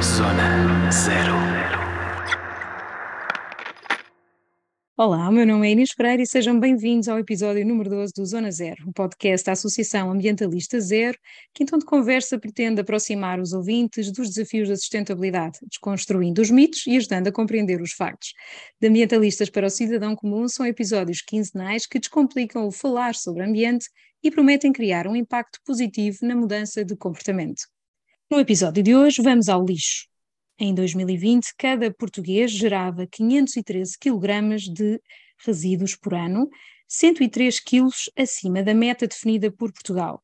Zona Zero. Olá, meu nome é Inês Pereira e sejam bem-vindos ao episódio número 12 do Zona Zero, o um podcast da Associação Ambientalista Zero, que em tom de conversa pretende aproximar os ouvintes dos desafios da sustentabilidade, desconstruindo os mitos e ajudando a compreender os factos. De ambientalistas para o cidadão comum são episódios quinzenais que descomplicam o falar sobre ambiente e prometem criar um impacto positivo na mudança de comportamento. No episódio de hoje vamos ao lixo. Em 2020, cada português gerava 513 kg de resíduos por ano, 103 kg acima da meta definida por Portugal.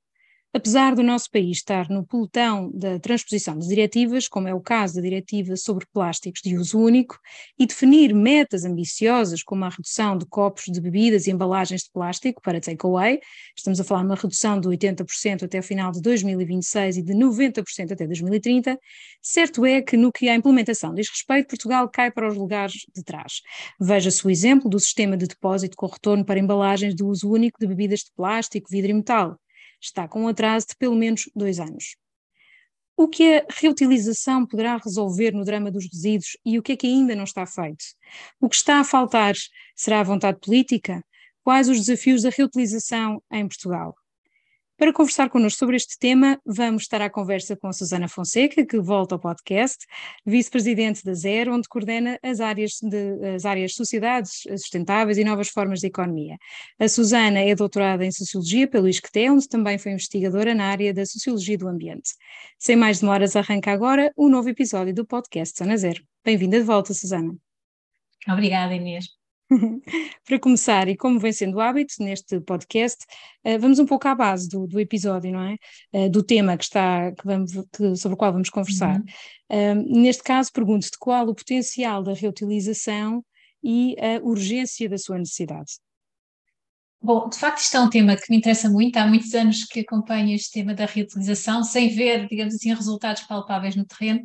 Apesar do nosso país estar no pelotão da transposição das diretivas, como é o caso da Diretiva sobre Plásticos de Uso Único, e definir metas ambiciosas como a redução de copos de bebidas e embalagens de plástico para takeaway, estamos a falar de uma redução de 80% até o final de 2026 e de 90% até 2030, certo é que no que à implementação diz respeito, Portugal cai para os lugares de trás. Veja-se o exemplo do sistema de depósito com retorno para embalagens de uso único de bebidas de plástico, vidro e metal está com um atraso de pelo menos dois anos. O que a reutilização poderá resolver no drama dos resíduos e o que é que ainda não está feito? O que está a faltar será a vontade política? Quais os desafios da reutilização em Portugal? Para conversar connosco sobre este tema, vamos estar à conversa com a Susana Fonseca, que volta ao podcast, vice-presidente da Zero, onde coordena as áreas de as áreas sociedades sustentáveis e novas formas de economia. A Susana é doutorada em Sociologia pelo ISCTE, onde também foi investigadora na área da Sociologia do Ambiente. Sem mais demoras, arranca agora um novo episódio do podcast Zona Zero. Bem-vinda de volta, Susana. Obrigada, Inês. Para começar, e como vem sendo hábito neste podcast, uh, vamos um pouco à base do, do episódio, não é? Uh, do tema que está, que vamos, que, sobre o qual vamos conversar. Uhum. Uh, neste caso, pergunto-te qual o potencial da reutilização e a urgência da sua necessidade. Bom, de facto, isto é um tema que me interessa muito. Há muitos anos que acompanho este tema da reutilização, sem ver, digamos assim, resultados palpáveis no terreno.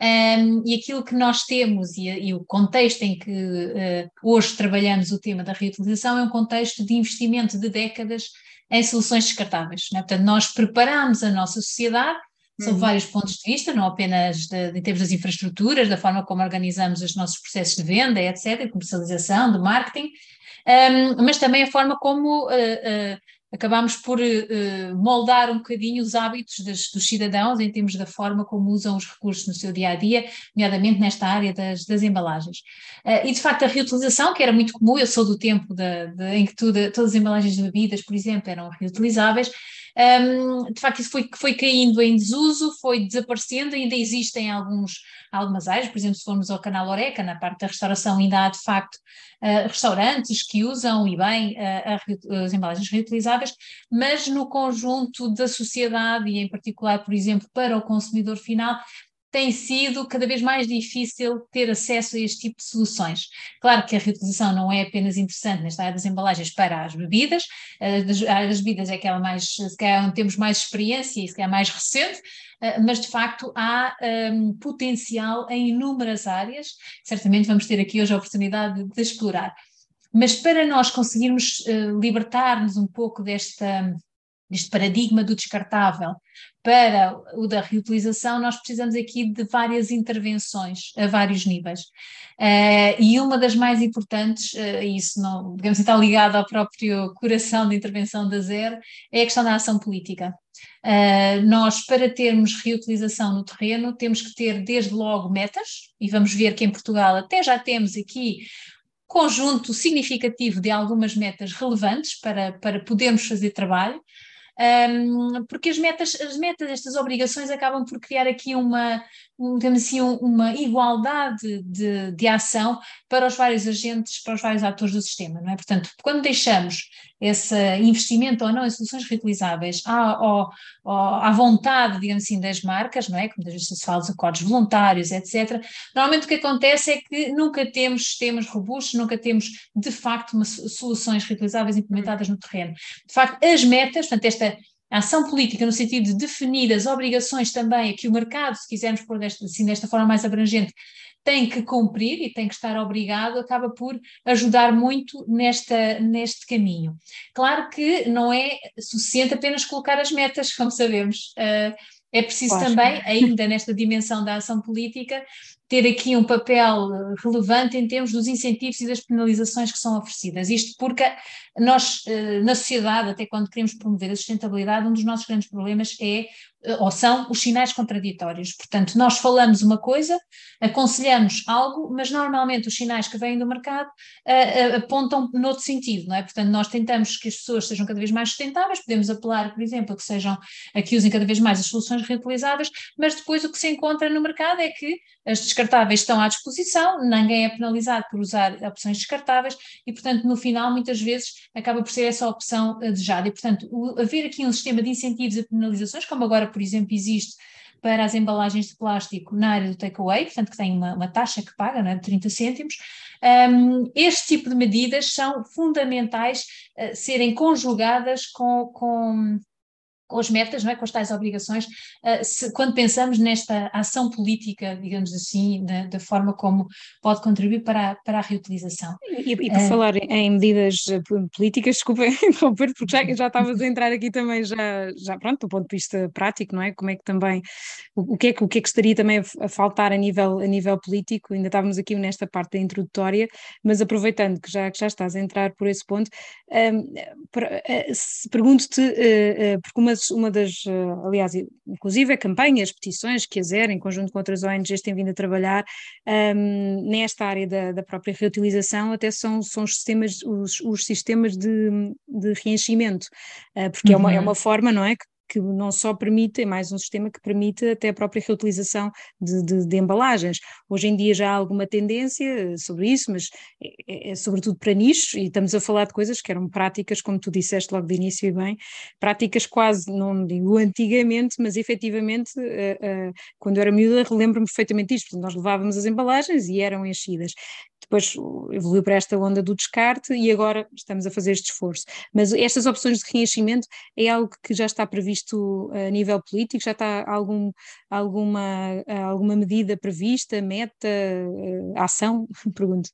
Um, e aquilo que nós temos e, e o contexto em que uh, hoje trabalhamos o tema da reutilização é um contexto de investimento de décadas em soluções descartáveis. Né? Portanto, nós preparamos a nossa sociedade sob uhum. vários pontos de vista, não apenas de, de, em termos das infraestruturas, da forma como organizamos os nossos processos de venda, etc., de comercialização, de marketing, um, mas também a forma como uh, uh, acabámos por uh, moldar um bocadinho os hábitos dos cidadãos em termos da forma como usam os recursos no seu dia a dia, nomeadamente nesta área das, das embalagens. Uh, e de facto a reutilização, que era muito comum, eu sou do tempo de, de, em que tudo, todas as embalagens de bebidas, por exemplo, eram reutilizáveis, um, de facto, isso foi, foi caindo em desuso, foi desaparecendo, ainda existem alguns, algumas áreas, por exemplo, se formos ao canal Oreca, na parte da restauração, ainda há de facto uh, restaurantes que usam e bem uh, as embalagens reutilizáveis, mas no conjunto da sociedade e em particular, por exemplo, para o consumidor final, tem sido cada vez mais difícil ter acesso a este tipo de soluções. Claro que a reutilização não é apenas interessante nesta área das embalagens para as bebidas, a área das bebidas é aquela mais, se calhar onde temos mais experiência e se calhar mais recente, eh, mas de facto há um, potencial em inúmeras áreas, certamente vamos ter aqui hoje a oportunidade de, explorar. Mas para nós conseguirmos uh, libertar-nos um pouco desta, deste paradigma do descartável para o da reutilização, nós precisamos aqui de várias intervenções a vários níveis. Uh, e uma das mais importantes, uh, isso não, digamos está ligado ao próprio coração da intervenção da ZER, é a questão da ação política. Uh, nós, para termos reutilização no terreno, temos que ter desde logo metas, e vamos ver que em Portugal até já temos aqui conjunto significativo de algumas metas relevantes para, para podermos fazer trabalho, um, porque as metas, as metas, estas obrigações acabam por criar aqui uma, um, assim, uma igualdade de, de ação para os vários agentes, para os vários atores do sistema, não é? Portanto, quando deixamos esse investimento ou não em soluções reutilizáveis à, à, à vontade, digamos assim, das marcas, não é? Como vezes se fala dos acordos voluntários, etc. Normalmente o que acontece é que nunca temos sistemas robustos, nunca temos, de facto, uma, soluções reutilizáveis implementadas no terreno. De facto, as metas, portanto, esta a ação política no sentido de definir as obrigações também a que o mercado, se quisermos pôr desta, assim, desta forma mais abrangente, tem que cumprir e tem que estar obrigado, acaba por ajudar muito nesta, neste caminho. Claro que não é suficiente apenas colocar as metas, como sabemos. Uh, é preciso também, ainda nesta dimensão da ação política, ter aqui um papel relevante em termos dos incentivos e das penalizações que são oferecidas. Isto porque nós, eh, na sociedade, até quando queremos promover a sustentabilidade, um dos nossos grandes problemas é eh, ou são os sinais contraditórios. Portanto, nós falamos uma coisa, aconselhamos algo, mas normalmente os sinais que vêm do mercado uh, apontam noutro sentido, não é? Portanto, nós tentamos que as pessoas sejam cada vez mais sustentáveis, podemos apelar, por exemplo, a que sejam, a que usem cada vez mais as soluções reutilizáveis, mas depois o que se encontra no mercado é que as descartáveis estão à disposição, ninguém é penalizado por usar opções descartáveis e, portanto, no final, muitas vezes, acaba por ser essa opção desejada. E, portanto, o, haver aqui um sistema de incentivos e penalizações, como agora, por exemplo, existe para as embalagens de plástico na área do takeaway, portanto, que tem uma, uma taxa que paga, não é, de 30 cêntimos, um, este tipo de medidas são fundamentais uh, serem conjugadas com, com com as metas, não é? com as tais obrigações, uh, se, quando pensamos nesta ação política, digamos assim, da, da, forma como pode contribuir para a, para a reutilização. E, e por uh, falar em medidas eh, políticas, desculpa interromper, porque já, já estavas a entrar aqui também, já, já pronto, do ponto de vista prático, não é? Como é que também, o, o, que, é que, o que é que estaria também a, faltar a nível, a nível político, ainda estávamos aqui nesta parte da introdutória, mas aproveitando que já, que já estás a entrar por esse ponto, um, pergunto-te, uh, porque uma uma das, eh, aliás, inclusive é campanhas, petições que a ZER, em conjunto com outras ONGs, tem vindo a trabalhar um, ehm, nesta área da, da, própria reutilização, até são, são os sistemas, os, os sistemas de, de reenchimento, uh, porque uhum. é, uma, é uma forma, não é, que que não só permite, é mais um sistema que permite até a própria reutilização de, de, de embalagens. Hoje em dia já há alguma tendência sobre isso, mas é, é, é, sobretudo para nichos, e estamos a falar de coisas que eram práticas, como tu disseste logo de início e bem, práticas quase, não digo antigamente, mas efetivamente, uh, uh, quando eu era miúda, relembro-me perfeitamente isto, nós levávamos as embalagens e eram enchidas depois evoluiu para esta onda do descarte e agora estamos a fazer este esforço. Mas estas opções de reenchimento é algo que já está previsto a nível político, já está algum, alguma, alguma medida prevista, meta, eh, ação? Pergunto.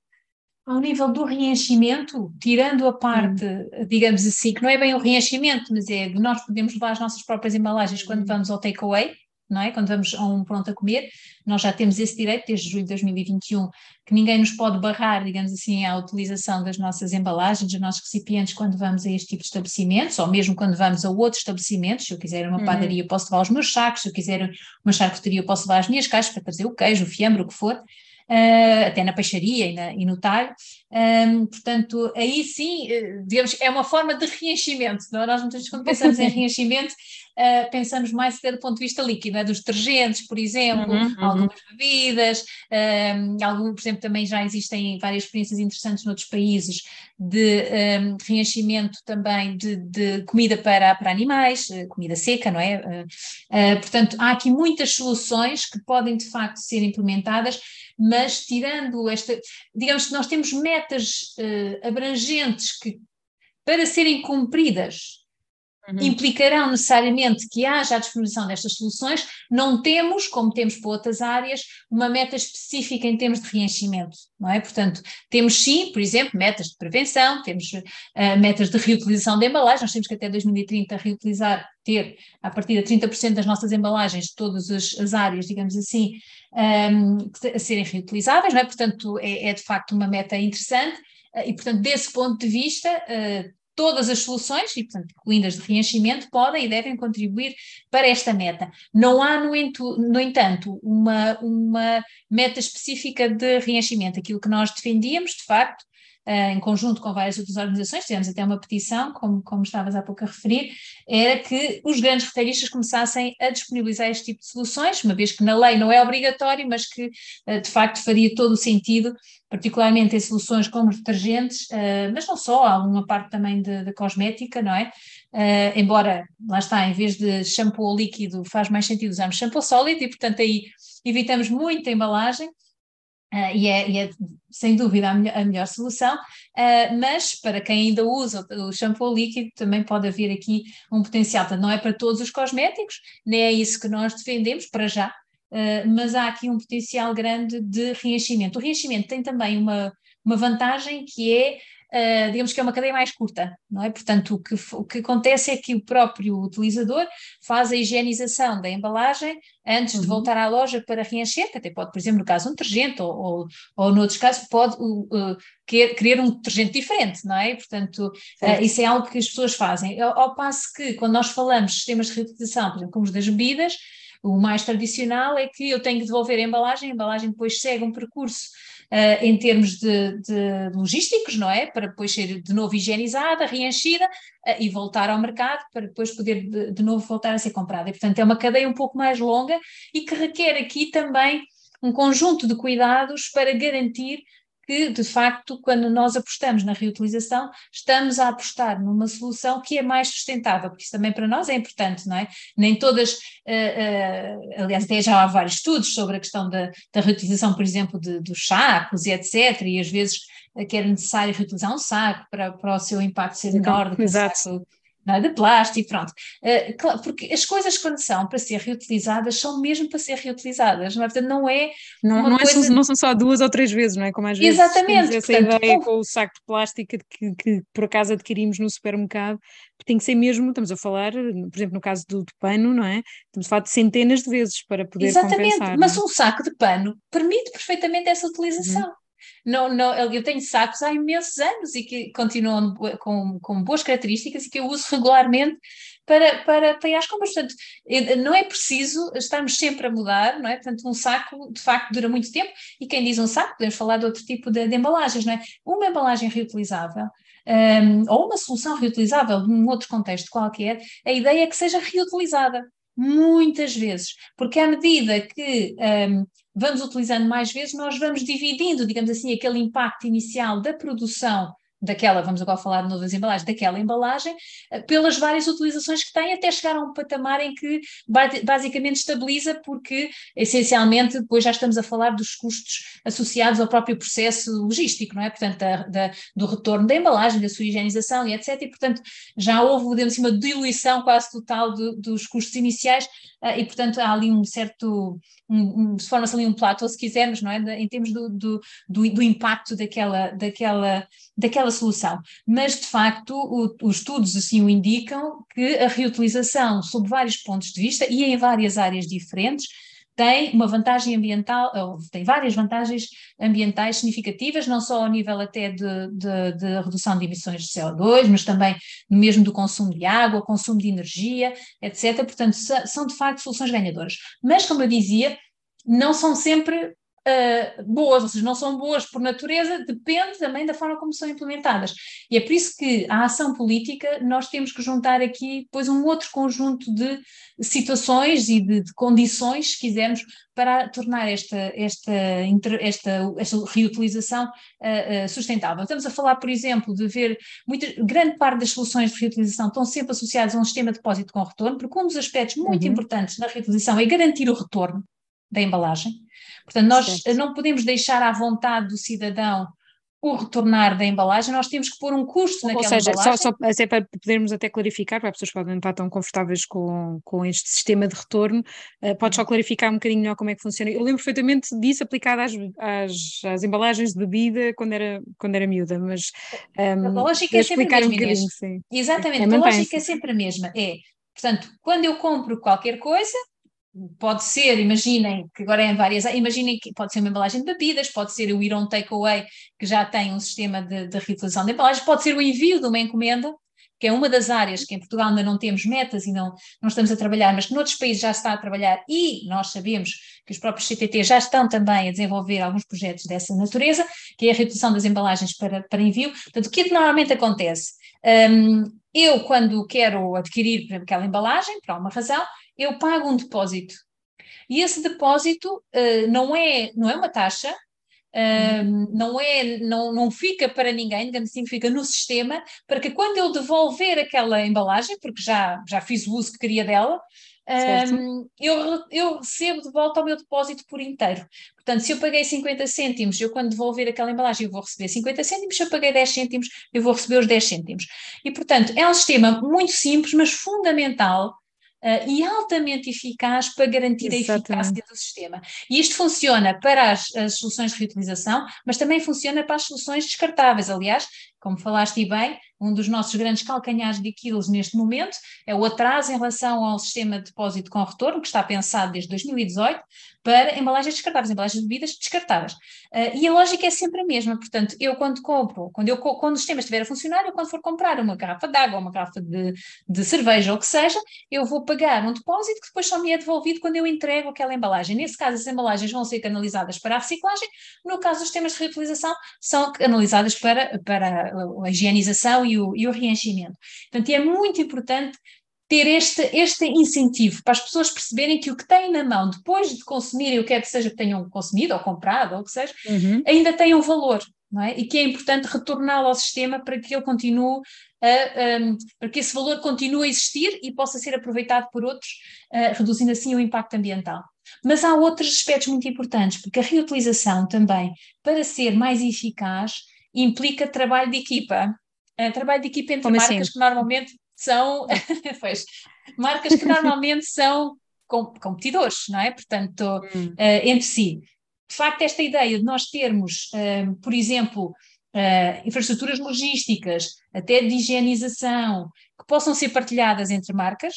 Ao nível do reenchimento, tirando a parte, hum. digamos assim, que não é bem o reenchimento, mas é de nós podemos levar as nossas próprias embalagens quando hum. vamos ao takeaway, não é? Quando vamos a um pronto a comer, nós já temos esse direito desde julho de 2021, que ninguém nos pode barrar, digamos assim, a utilização das nossas embalagens, dos nossos recipientes quando vamos a este tipo de estabelecimentos, ou mesmo quando vamos a outros estabelecimentos, se eu quiser uma uhum. padaria eu posso levar os meus sacos, se eu quiser uma charcutaria eu posso levar as minhas caixas para trazer o queijo, o fiambre, o que for, até na peixaria e, na, e no talho, um, portanto, aí sim, eh, digamos, é uma forma de reenchimento, não? É? nós muitas vezes quando pensamos em reenchimento, uh, pensamos mais do ponto de vista líquido, é? dos detergentes, por exemplo, uhum, uhum. algumas bebidas, um, algum, por exemplo, também já existem várias experiências interessantes noutros países de um, reenchimento também de, de, comida para, para animais, eh, comida seca, não é? Uh, uh, portanto, há aqui muitas soluções que podem de facto ser implementadas, mas tirando esta, digamos que nós temos metas abrangentes que para serem cumpridas Uhum. implicarão necessariamente que haja a disposição destas soluções, não temos, como temos para outras áreas, uma meta específica em termos de reenchimento, não é? Portanto, temos sim, por exemplo, metas de prevenção, temos uh, metas de reutilização de embalagens, nós temos que até 2030 reutilizar, ter a partir de 30% das nossas embalagens de todas as, as áreas, digamos assim, um, ehm, a serem reutilizáveis, não é? Portanto, é, é de facto uma meta interessante, uh, e portanto, desse ponto de vista, uh, todas as soluções, e portanto incluindo as de reenchimento, podem e devem contribuir para esta meta. Não há, no, no entanto, uma, uma meta específica de reenchimento. Aquilo que nós defendíamos, de facto, em conjunto com várias outras organizações, tivemos até uma petição, como, como estavas há pouco a referir, era que os grandes retalhistas começassem a disponibilizar este tipo de soluções, uma vez que na lei não é obrigatório, mas que uh, de facto faria todo o sentido particularmente em soluções como detergentes, uh, mas não só, há uma parte também de cosmética, não é? Embora, lá está, em vez de shampoo líquido, faz mais sentido usarmos shampoo sólido e, portanto, aí evitamos muita embalagem. Uh, e, é, e, é, sem dúvida a melhor, a melhor solução, uh, mas para quem ainda usa o, shampoo líquido também pode haver aqui um potencial, não é para todos os cosméticos, nem é isso que nós defendemos para já, uh, mas há aqui um potencial grande de reenchimento. O reenchimento tem também uma, uma vantagem que é uh, digamos que é uma cadeia mais curta, não é? Portanto, o que, o que acontece é que o próprio utilizador faz a higienização da embalagem antes uhum. de voltar à loja para reencher, que até pode, por exemplo, no caso um detergente, ou, ou, ou noutros casos, pode uh, quer, querer um detergente diferente, não é? Portanto, uh, isso é algo que as pessoas fazem. Ao, ao passo que, quando nós falamos de sistemas de reutilização, por exemplo, como os das bebidas, o mais tradicional é que eu tenho que devolver a embalagem, a embalagem depois segue um percurso uh, em termos de, de, logísticos, não é? Para depois ser de novo higienizada, reenchida uh, e voltar ao mercado para depois poder de, de novo voltar a ser comprada. E, portanto, é uma cadeia um pouco mais longa e que requer aqui também um conjunto de cuidados para garantir que, de facto, quando nós apostamos na reutilização, estamos a apostar numa solução que é mais sustentável, porque isso também para nós é importante, não é? Nem todas, uh, uh, aliás, até já há vários estudos sobre a questão da, da reutilização, por exemplo, de, dos sacos e etc., e às vezes uh, que era necessário reutilizar um saco para, para o seu impacto ser menor do que o saco é? de plástico, pronto. Uh, porque as coisas quando são para ser reutilizadas são mesmo para ser reutilizadas, não é? Portanto, não é não, não, coisa... é, não são só duas ou três vezes, não é? Como às vezes Exatamente, essa portanto, ideia com o saco de plástico que, que, por acaso adquirimos no supermercado, tem que ser mesmo, estamos a falar, por exemplo, no caso do, do pano, não é? Estamos a falar de centenas de vezes para poder Exatamente, compensar. mas é? um saco de pano permite perfeitamente essa utilização. Uhum. Não, não, eu tenho sacos há imensos anos e que continuam com, com boas características e que eu uso regularmente para, para, para ir às compras. Portanto, não é preciso estarmos sempre a mudar, não é? Portanto, um saco de facto dura muito tempo e quem diz um saco, podemos falar de outro tipo de, de embalagens, não é? Uma embalagem reutilizável um, ou uma solução reutilizável num outro contexto qualquer, a ideia é que seja reutilizada muitas vezes, porque à medida que um, vamos utilizando mais vezes, nós vamos dividindo, digamos assim, aquele impacto inicial da produção daquela, vamos agora falar de novas embalagens, daquela embalagem, eh, pelas várias utilizações que tem, até chegar a um patamar em que basicamente estabiliza, porque essencialmente depois já estamos a falar dos custos associados ao próprio processo logístico, não é? Portanto, da, da, do retorno da embalagem, da sua higienização e etc. E, portanto, já houve, digamos assim, uma diluição quase total de, dos custos iniciais uh, e, portanto, há ali um certo, um, se forma-se ali um plato, se quisermos, não é? De, em termos do, do, do, do, impacto daquela, daquela, daquela solução. Mas, de facto, o, os estudos assim o indicam que a reutilização, sob vários pontos de vista e em várias áreas diferentes, tem uma vantagem ambiental, tem várias vantagens ambientais significativas, não só ao nível até de, de, de, redução de emissões de CO2, mas também mesmo do consumo de água, consumo de energia, etc. Portanto, são de facto soluções ganhadoras. Mas, como eu dizia, não são sempre uh, boas, ou seja, não são boas por natureza, depende também da forma como são implementadas. E é por isso que a ação política nós temos que juntar aqui depois um outro conjunto de situações e de, de condições, se quisermos, para tornar esta, esta, esta, esta reutilização uh, uh, sustentável. Estamos a falar, por exemplo, de ver muita, grande parte das soluções de reutilização estão sempre associadas a um sistema de depósito com retorno, porque um dos aspectos muito uhum. importantes na reutilização é garantir o retorno da embalagem. Portanto, nós certo. não podemos deixar à vontade do cidadão o retornar da embalagem, nós temos que pôr um custo naquela Ou seja, embalagem. Só, só assim, para podermos até clarificar, para as pessoas que podem não estar tão confortáveis com, com este sistema de retorno, uh, podes só clarificar um bocadinho melhor como é que funciona. Eu lembro perfeitamente disso aplicado às, às, às embalagens de bebida quando era, quando era miúda, mas um, a ehm, lógica é sempre a mesma, um. Exatamente, é, a lógica é sempre a mesma. É, portanto, quando eu compro qualquer coisa, pode ser, imaginem, que agora é em várias, imaginem que pode ser uma embalagem de bebidas, pode ser o ir on takeaway, que já tem um sistema de, de reutilização de embalagens, pode ser o envio de uma encomenda, que é uma das áreas que em Portugal ainda não temos metas e não, não estamos a trabalhar, mas que noutros países já se está a trabalhar e nós sabemos que os próprios CTT já estão também a desenvolver alguns projetos dessa natureza, que é a reutilização das embalagens para, para envio. Portanto, o que, é normalmente acontece? Um, eu, quando quero adquirir, aquela embalagem, por alguma razão, eu pago um depósito. E esse depósito uh, não, é, não é uma taxa, uh, não, é, não, não fica para ninguém, digamos assim, fica no sistema, para que quando eu devolver aquela embalagem, porque já, já fiz o uso que queria dela, um, eu, eu recebo de volta o meu depósito por inteiro. Portanto, se eu paguei 50 cêntimos, eu quando devolver aquela embalagem, eu vou receber 50 cêntimos, se eu paguei 10 cêntimos, eu vou receber os 10 cêntimos. E, portanto, é um sistema muito simples, mas fundamental uh, e altamente eficaz para garantir Exatamente. a eficácia do sistema. E isto funciona para as, as, soluções de reutilização, mas também funciona para as soluções descartáveis. Aliás, como falaste bem, um dos nossos grandes calcanhares de Aquiles neste momento é o atraso em relação ao sistema de depósito com retorno, que está pensado desde 2018 para embalagens descartáveis, embalagens de bebidas descartáveis. Uh, e a lógica é sempre a mesma, portanto, eu quando compro, quando, eu, quando o sistema estiver a funcionar, eu quando for comprar uma garrafa de água, uma garrafa de, de cerveja ou o que seja, eu vou pagar um depósito que depois só me é devolvido quando eu entrego aquela embalagem. Nesse caso, as embalagens vão ser canalizadas para a reciclagem, no caso dos sistemas de reutilização, são canalizadas para, para a higienização e o, e o reenchimento. Portanto, é muito importante ter este, este incentivo para as pessoas perceberem que o que têm na mão depois de consumirem o que é que seja que tenham consumido ou comprado ou o que seja, uhum. ainda tem um valor, não é? E que é importante retorná-lo ao sistema para que ele continue a, um, para que esse valor continue a existir e possa ser aproveitado por outros, uh, reduzindo assim o impacto ambiental. Mas há outros aspectos muito importantes, porque a reutilização também, para ser mais eficaz, implica trabalho de equipa. Uh, trabalho de equipa entre Como marcas assim? que normalmente são pois, marcas que normalmente são com, competidores, não é? Portanto, hum. uh, entre si. De facto, esta ideia de nós termos, uh, por exemplo, uh, infraestruturas logísticas, até de higienização, que possam ser partilhadas entre marcas,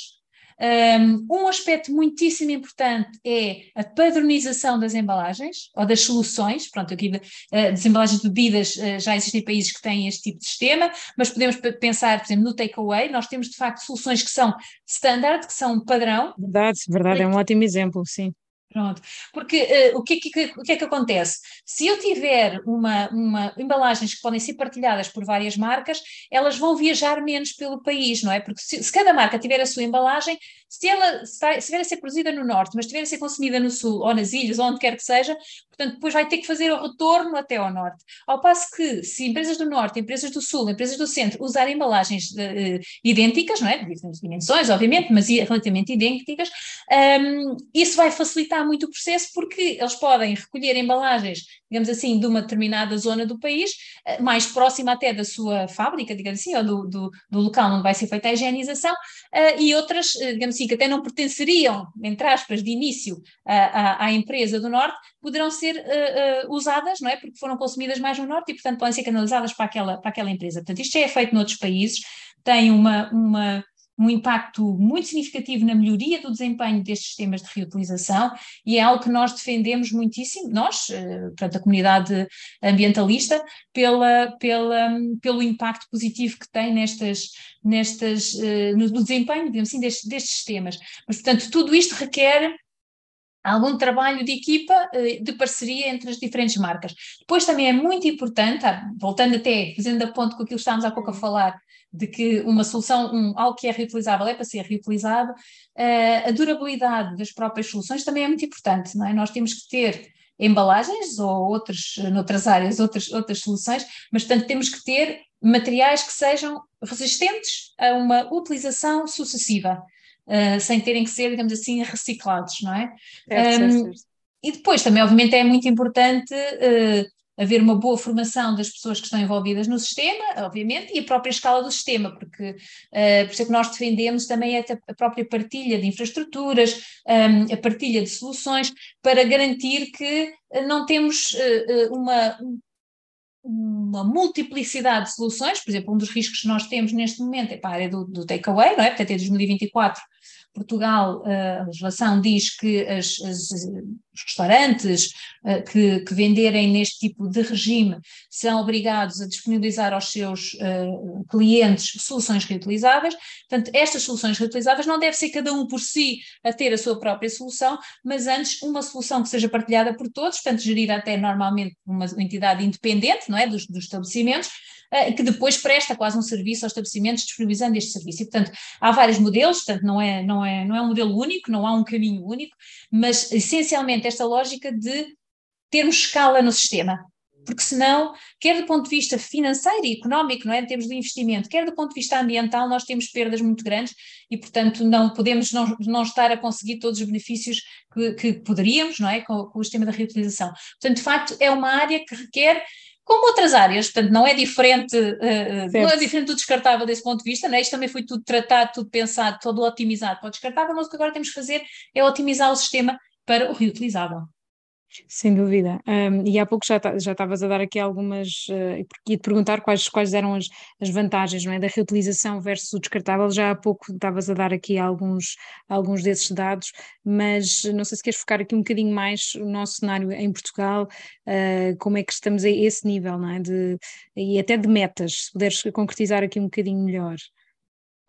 um aspecto muitíssimo importante é a padronização das embalagens ou das soluções. Pronto, aqui uh, das embalagens de bebidas uh, já existem países que têm este tipo de sistema, mas podemos pensar, por exemplo, no takeaway. Nós temos de facto soluções que são standard, que são padrão. Verdade, verdade, é um ótimo exemplo, sim. Pronto, porque uh, o, que, que, o que é que acontece? Se eu tiver uma, uma embalagens que podem ser partilhadas por várias marcas, elas vão viajar menos pelo país, não é? Porque se, se cada marca tiver a sua embalagem, se ela estiver a ser produzida no norte, mas estiver a ser consumida no sul, ou nas ilhas, ou onde quer que seja, portanto, depois vai ter que fazer o retorno até ao norte. Ao passo que, se empresas do norte, empresas do sul, empresas do centro usarem embalagens uh, idênticas, não é? De diferentes dimensões, obviamente, mas relativamente idênticas, um, isso vai facilitar muito o processo porque eles podem recolher embalagens, digamos assim, de uma determinada zona do país, uh, mais próxima até da sua fábrica, digamos assim, ou do, do, do local onde vai ser feita a higienização, uh, e outras, digamos assim, que até não pertenceriam, entre aspas, de início à, à empresa do Norte, poderão ser usadas, não é? Porque foram consumidas mais no Norte e, portanto, podem ser canalizadas para aquela, para aquela empresa. Portanto, isto já é feito noutros países, tem uma, uma, um impacto muito significativo na melhoria do desempenho destes sistemas de reutilização e é algo que nós defendemos muitíssimo, nós, portanto, a comunidade ambientalista, pela, pela, pelo impacto positivo que tem nestas, nestas, no, desempenho, digamos assim, destes, destes sistemas. Mas, portanto, tudo isto requer algum trabalho de equipa, de parceria entre as diferentes marcas. Depois também é muito importante, ah, voltando até, fazendo a ponto com aquilo que estávamos há pouco a falar, de que uma solução, um, algo que é reutilizável é para ser reutilizado, uh, a durabilidade das próprias soluções também é muito importante, não é? Nós temos que ter embalagens ou outras, noutras áreas, outras, outras soluções, mas portanto temos que ter materiais que sejam resistentes a uma utilização sucessiva, uh, sem terem que ser, digamos assim, reciclados, não é? Certo, um, certo, certo. E depois também, obviamente, é muito importante uh, haver uma boa formação das pessoas que estão envolvidas no sistema, obviamente, e a própria escala do sistema, porque uh, por isso é que nós defendemos também a própria partilha de infraestruturas, um, a partilha de soluções, para garantir que uh, não temos uh, uma, uma multiplicidade de soluções, por exemplo, um dos riscos que nós temos neste momento é para a área do, do takeaway, não é? Portanto, em 2024 Portugal, a legislação diz que as, as, os restaurantes que, que, venderem neste tipo de regime são obrigados a disponibilizar aos seus uh, clientes soluções reutilizáveis. Portanto, estas soluções reutilizáveis não deve ser cada um por si a ter a sua própria solução, mas antes uma solução que seja partilhada por todos, portanto, gerida até normalmente por uma entidade independente, não é, dos, dos estabelecimentos, que depois presta quase um serviço aos estabelecimentos disponibilizando este serviço. E, portanto, há vários modelos, portanto, não é, não, é, não é um modelo único, não há um caminho único, mas essencialmente esta lógica de termos escala no sistema. porque senão, quer do ponto de vista financeiro e económico, não é, em termos de investimento, quer do ponto de vista ambiental, nós temos perdas muito grandes e, portanto, não podemos não, não estar a conseguir todos os benefícios que, que poderíamos, não é, com, com o sistema da reutilização. Portanto, de facto, é uma área que requer como outras áreas, portanto, não é diferente, uh, não é diferente do descartável desse ponto de vista, né? isto também foi tudo tratado, tudo pensado, todo otimizado para o descartável, mas o que agora temos que fazer é otimizar o sistema para o reutilizável. Sem dúvida. Um, e há pouco já estavas a dar aqui algumas, uh, ia te perguntar quais, quais eram as, as vantagens não é, da reutilização versus o descartável. Já há pouco estavas a dar aqui alguns, alguns desses dados, mas não sei se queres focar aqui um bocadinho mais o nosso cenário em Portugal, uh, como é que estamos a esse nível, não é? De, e até de metas, se puderes concretizar aqui um bocadinho melhor.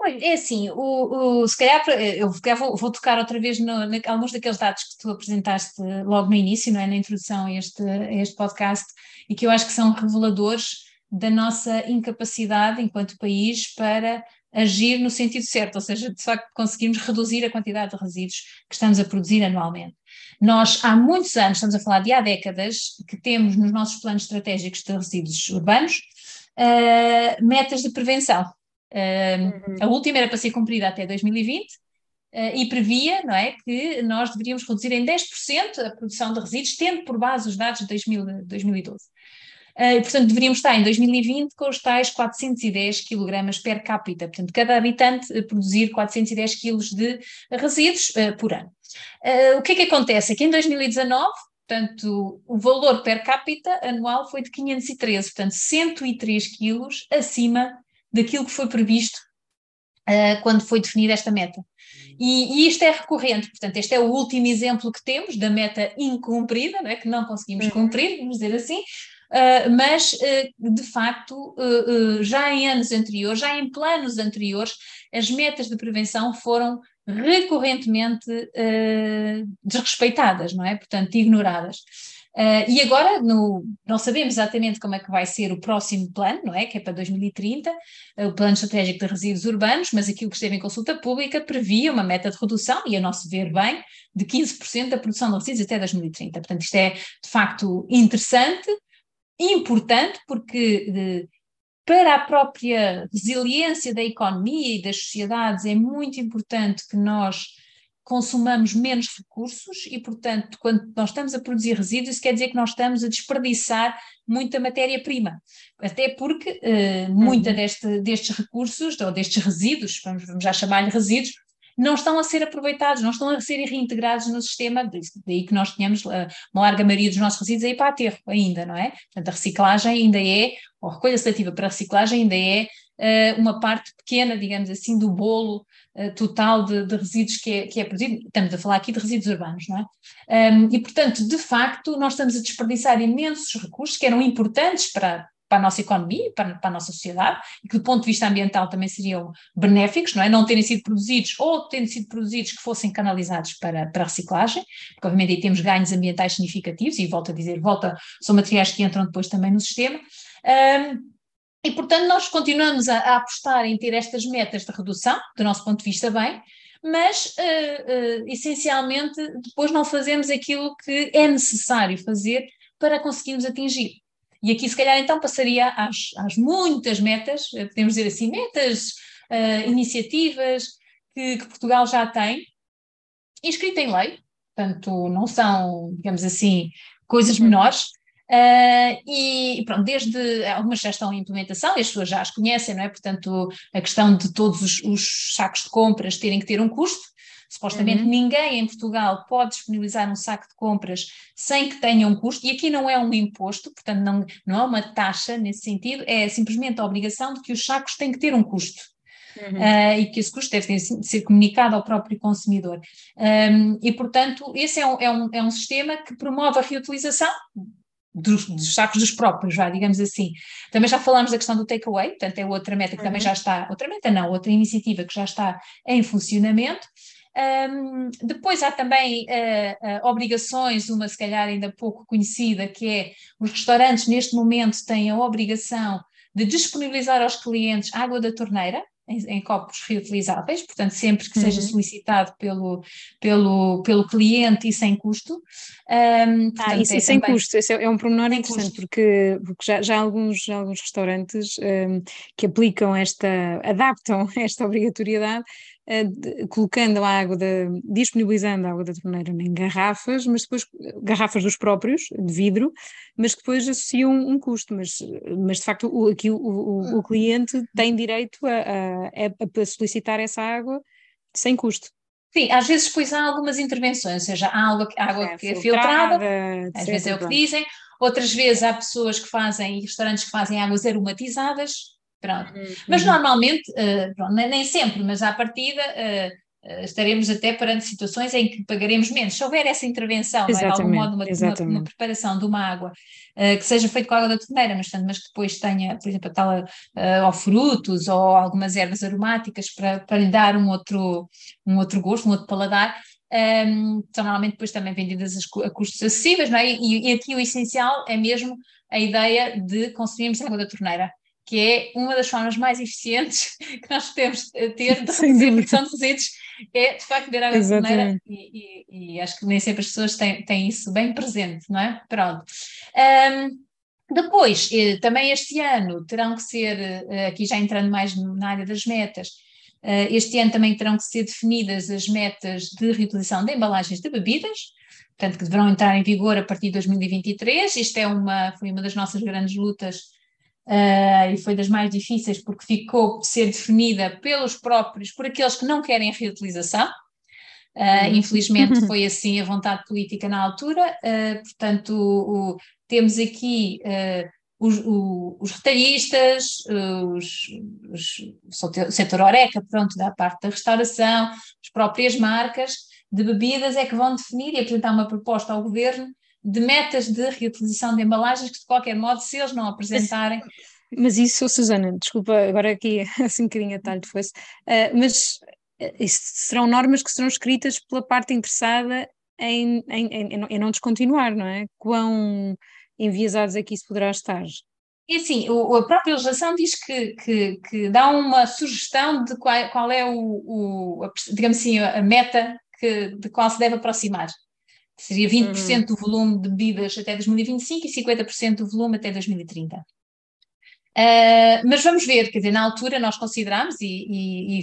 É assim, o, o, se calhar eu vou, vou tocar outra vez no, na, alguns daqueles dados que tu apresentaste logo no início, não é? Na introdução a este, a este podcast, e que eu acho que são reveladores da nossa incapacidade enquanto país para agir no sentido certo, ou seja, de facto conseguirmos reduzir a quantidade de resíduos que estamos a produzir anualmente. Nós, há muitos anos, estamos a falar de há décadas, que temos nos nossos planos estratégicos de resíduos urbanos uh, metas de prevenção uhum. A última era para ser cumprida até 2020 uh, ah, e previa não é, que nós deveríamos reduzir em 10% a produção de resíduos, tendo por base os dados de 2000, 2012. Uh, portanto, deveríamos estar em 2020 com os tais 410 kg per capita. Portanto, cada habitante produzir 410 kg de resíduos uh, por ano. Uh, o que é que acontece? Aqui em 2019, portanto, o valor per capita anual foi de 513, portanto, 103 quilos acima daquilo que foi previsto uh, quando foi definida esta meta. E, e, isto é recorrente, portanto, este é o último exemplo que temos da meta incumprida, não é? que não conseguimos uhum. cumprir, vamos dizer assim, uh, mas uh, de facto, já em anos anteriores, já em planos anteriores, as metas de prevenção foram recorrentemente desrespeitadas, não é? Portanto, ignoradas. Uh, e agora no, não sabemos exatamente como é que vai ser o próximo plano, não é? Que é para 2030, uh, o plano estratégico de resíduos urbanos, mas aquilo que esteve em consulta pública previa uma meta de redução, e a nosso ver bem, de 15% da produção de resíduos até 2030. Portanto, isto é de facto interessante, importante, porque de, para a própria resiliência da economia e das sociedades é muito importante que nós consumamos menos recursos e, portanto, quando nós estamos a produzir resíduos, isso quer dizer que nós estamos a desperdiçar muita matéria-prima. Até porque uh, muita uhum. deste, destes recursos, ou destes resíduos, vamos, vamos já chamar-lhe resíduos, não estão a ser aproveitados, não estão a ser reintegrados no sistema, daí que nós tenhamos uh, uma larga maioria dos nossos resíduos aí para aterro ainda, não é? Portanto, a reciclagem ainda é, ou a recolha seletiva para reciclagem ainda é uma parte pequena, digamos assim, do bolo uh, total de, de, resíduos que é, que é produzido. Estamos a falar aqui de resíduos urbanos, não é? Um, e, portanto, de facto, nós estamos a desperdiçar imensos recursos que eram importantes para, para a nossa economia, para, para, a nossa sociedade, e que do ponto de vista ambiental também seriam benéficos, não é? Não terem sido produzidos ou terem sido produzidos que fossem canalizados para, para a reciclagem, porque obviamente aí temos ganhos ambientais significativos, e volto a dizer, volta, são materiais que entram depois também no sistema. Um, e, portanto, nós continuamos a, a, apostar em ter estas metas de redução, do nosso ponto de vista, bem, mas uh, uh, essencialmente depois não fazemos aquilo que é necessário fazer para conseguirmos atingir. E aqui, se calhar, então passaria às, às muitas metas, eh, podemos dizer assim, metas, uh, iniciativas que, que Portugal já tem, inscrita em lei, portanto, não são, digamos assim, coisas uhum. menores, Uh, e pronto, desde algumas já estão em implementação e as pessoas já as conhecem, não é? Portanto, a questão de todos os, os sacos de compras terem que ter um custo. Supostamente uhum. ninguém em Portugal pode disponibilizar um saco de compras sem que tenha um custo, e aqui não é um imposto, portanto, não, não é uma taxa nesse sentido, é simplesmente a obrigação de que os sacos têm que ter um custo. Uhum. Uh, e que esse custo deve ter, ser comunicado ao próprio consumidor. Um, e, portanto, esse é um, é, um, é um sistema que promove a reutilização dos, dos, sacos dos próprios, já, digamos assim. Também já falámos da questão do takeaway, portanto é outra meta que uhum. também já está, outra meta não, outra iniciativa que já está em funcionamento. Um, depois há também uh, uh, obrigações, uma se calhar ainda pouco conhecida, que é os restaurantes neste momento têm a obrigação de disponibilizar aos clientes água da torneira, em, em, copos reutilizáveis, portanto, sempre que uhum. seja solicitado pelo, pelo, pelo cliente e sem custo. Um, portanto, ah, isso, é sem também... custo, esse é, é um pormenor interessante, porque, porque já, já há alguns, já alguns restaurantes um, que aplicam esta, adaptam esta obrigatoriedade colocando a água, da, disponibilizando a água da torneira em garrafas, mas depois garrafas dos próprios, de vidro, mas que depois associam um custo, mas, mas de facto o, aqui o, o, o cliente tem direito a, a, a, solicitar essa água sem custo. Sim, às vezes depois há algumas intervenções, ou seja, há água, água é, que é filtrada, filtrada às vezes é o que dizem, outras vezes há pessoas que fazem, restaurantes que fazem águas aromatizadas, Pronto. Uhum. Mas normalmente, uh, pronto, nem sempre, mas à partida uh, uh, estaremos até perante situações em que pagaremos menos. Se houver essa intervenção, é? de algum modo, uma, uma, uma, preparação de uma água que seja feita com água da torneira, mas, mas que depois tenha, por exemplo, a tal ou frutos ou algumas ervas aromáticas para, para lhe dar um outro, um outro gosto, um outro paladar, um, ehm, são normalmente depois também vendidas a custos acessíveis, não é? E, e, aqui o essencial é mesmo a ideia de consumirmos água da torneira que é uma das formas mais eficientes que nós podemos ter de reduzir a produção de resíduos, é de facto beber água de torneira e, e, e, acho que nem sempre as pessoas têm, têm isso bem presente, não é? Pronto. Um, depois, eh, também este ano terão que ser, eh, aqui já entrando mais na área das metas, eh, este ano também terão que ser definidas as metas de reutilização de embalagens de bebidas, portanto, que deverão entrar em vigor a partir de 2023. Isto é uma, foi uma das nossas grandes lutas Uh, e foi das mais difíceis porque ficou de ser definida pelos próprios, por aqueles que não querem a reutilização. Uh, infelizmente foi assim a vontade política na altura, uh, portanto o, o, temos aqui os, o, os, retalhistas, os, os, o setor Oreca, pronto, da parte da restauração, as próprias marcas de bebidas é que vão definir e apresentar uma proposta ao governo de metas de reutilização de embalagens que, de qualquer modo, se eles não apresentarem. Mas isso, Susana, desculpa, agora aqui assim um bocadinho a talho de fosse, uh, mas uh, isso serão normas que serão escritas pela parte interessada em, em, em, em, não descontinuar, não é? Quão enviesados é que isso poderá estar? E assim, o, a própria legislação diz que, que, que, dá uma sugestão de qual, qual é o, o a, digamos assim, a meta que, de qual se deve aproximar seria 20% uhum. do volume de bebidas até 2025 e 50% do volume até 2030. Uh, ah, mas vamos ver, quer dizer, na altura nós consideramos e, e, e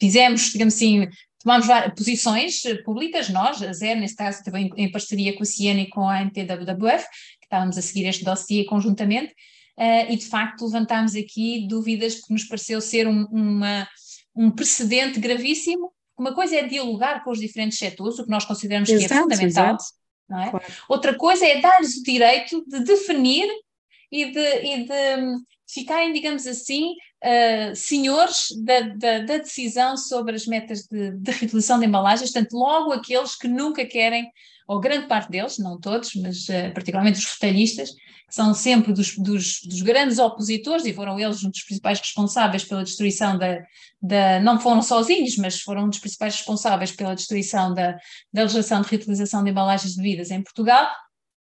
fizemos, digamos assim, tomámos posições públicas, nós, a ZER, nesse caso, também em parceria com a CIEN e com a NTWWF, que estávamos a seguir este dossiê conjuntamente, uh, e de facto levantámos aqui dúvidas que nos pareceu ser um, uma, um precedente gravíssimo uma coisa é dialogar com os diferentes setores, o que nós consideramos exato, que é fundamental. É? Claro. Outra coisa é dar-lhes o direito de definir e de, e de ficarem, digamos assim, uh, senhores da, da, da, decisão sobre as metas de, de reutilização de embalagens, portanto, logo aqueles que nunca querem, ou grande parte deles, não todos, mas uh, particularmente os retalhistas, que são sempre dos, dos, dos, grandes opositores e foram eles um dos principais responsáveis pela destruição da, da, não foram sozinhos, mas foram um dos principais responsáveis pela destruição da, da legislação de reutilização de embalagens de bebidas em Portugal,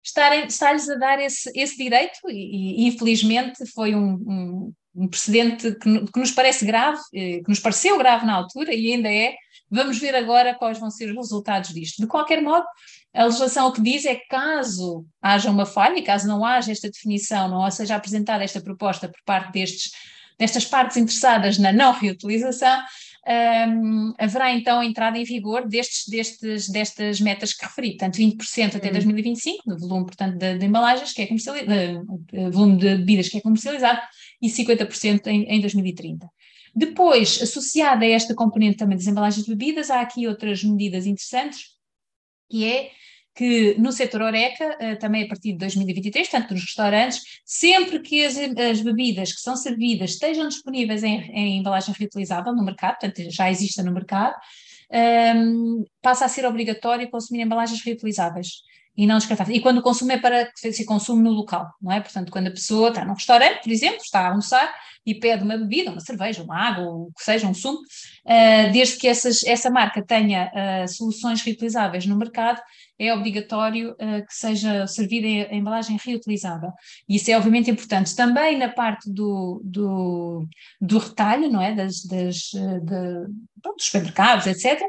está-lhes a dar esse, esse direito e, e, infelizmente foi um, um, um precedente que, que, nos parece grave, eh, que nos pareceu grave na altura e ainda é. Vamos ver agora quais vão ser os resultados disto. De qualquer modo, a legislação o que diz é que caso haja uma falha, caso não haja esta definição, não seja apresentada esta proposta por parte destes, destas partes interessadas na não reutilização, um, haverá então a entrada em vigor destes, destes, destas metas que referi, portanto 20% até 2025, uhum. do volume, portanto, de, de embalagens que é comercializado, volume de bebidas que é comercializado, e 50% em, em 2030. Depois, associada a esta componente também das embalagens de bebidas, há aqui outras medidas interessantes, que é que no setor Oreca, eh, também a partir de 2023, tanto nos restaurantes, sempre que as, as bebidas que são servidas estejam disponíveis em, em, embalagem reutilizável no mercado, portanto já existem no mercado, um, ehm, passa a ser obrigatório consumir embalagens reutilizáveis. E não descartáveis. E quando o consumo é para se consumo no local, não é? Portanto, quando a pessoa está num restaurante, por exemplo, está a almoçar e pede uma bebida, uma cerveja, uma água, ou o que seja, um sumo, uh, desde que essas, essa marca tenha uh, soluções reutilizáveis no mercado, é obrigatório uh, que seja servida em, embalagem reutilizável. Isso é obviamente importante. Também na parte do, do, do retalho, não é? Das, das, de, dos supermercados, etc.,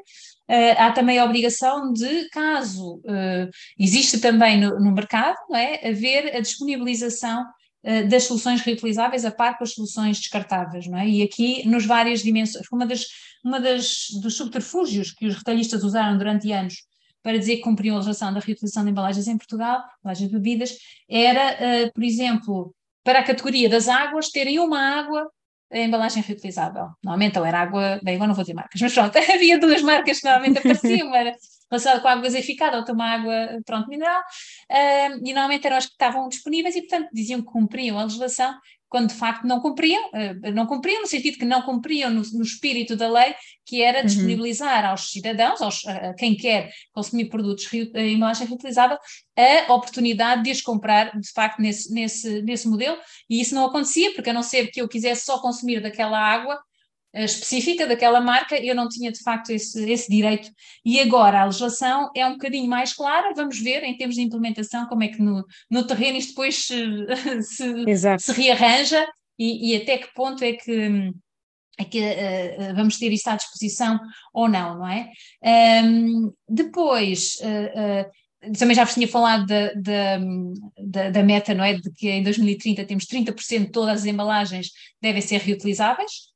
Uh, há também a obrigação de, caso uh, exista também no, no, mercado, não é, haver a disponibilização das soluções reutilizáveis a par com as soluções descartáveis, não é? E aqui, nos várias dimensões, uma das, uma das dos subterfúgios que os retalhistas usaram durante anos para dizer que cumpriam a legislação da reutilização de embalagens em Portugal, embalagens de bebidas, era, por exemplo, para a categoria das águas, terem uma água a embalagem reutilizável. Normalmente ou era água, bem, agora não vou dizer marcas, mas pronto, havia duas marcas que normalmente apareciam, era relacionada com água gaseificada ou uma água, pronto, mineral, uh, e normalmente eram as que estavam disponíveis e, portanto, diziam que cumpriam a legislação quando de facto não cumpriam, eh, não cumpriam no sentido que não cumpriam no, no espírito da lei, que era uhum. disponibilizar aos cidadãos, aos, a quem quer consumir produtos em embalagem reutilizável, a oportunidade de os comprar de facto nesse, nesse, nesse modelo, e isso não acontecia, porque a não ser que eu quisesse só consumir daquela água, específica daquela marca, eu não tinha de facto esse, esse direito. E agora a legislação é um bocadinho mais clara, vamos ver em termos de implementação como é que no, no terreno isto depois se, se, se rearranja e, e, até que ponto é que, é que uh, vamos ter isso à disposição ou não, não é? Um, depois. Uh, uh, também já vos tinha falado da, da, da, da, meta, não é? De que em 2030 temos 30% de todas as embalagens devem ser reutilizáveis.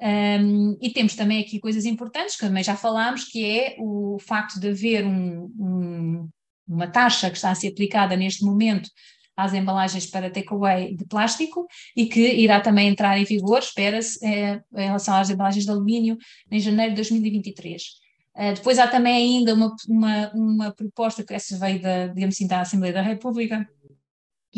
Um, e temos também aqui coisas importantes, que também já falámos, que é o facto de haver um, um, uma taxa que está a ser aplicada neste momento às embalagens para takeaway de plástico e que irá também entrar em vigor, espera-se, é, em relação às embalagens de alumínio, em janeiro de 2023. Uh, depois há também ainda uma, uma, uma proposta que essa veio da, digamos assim, da Assembleia da República,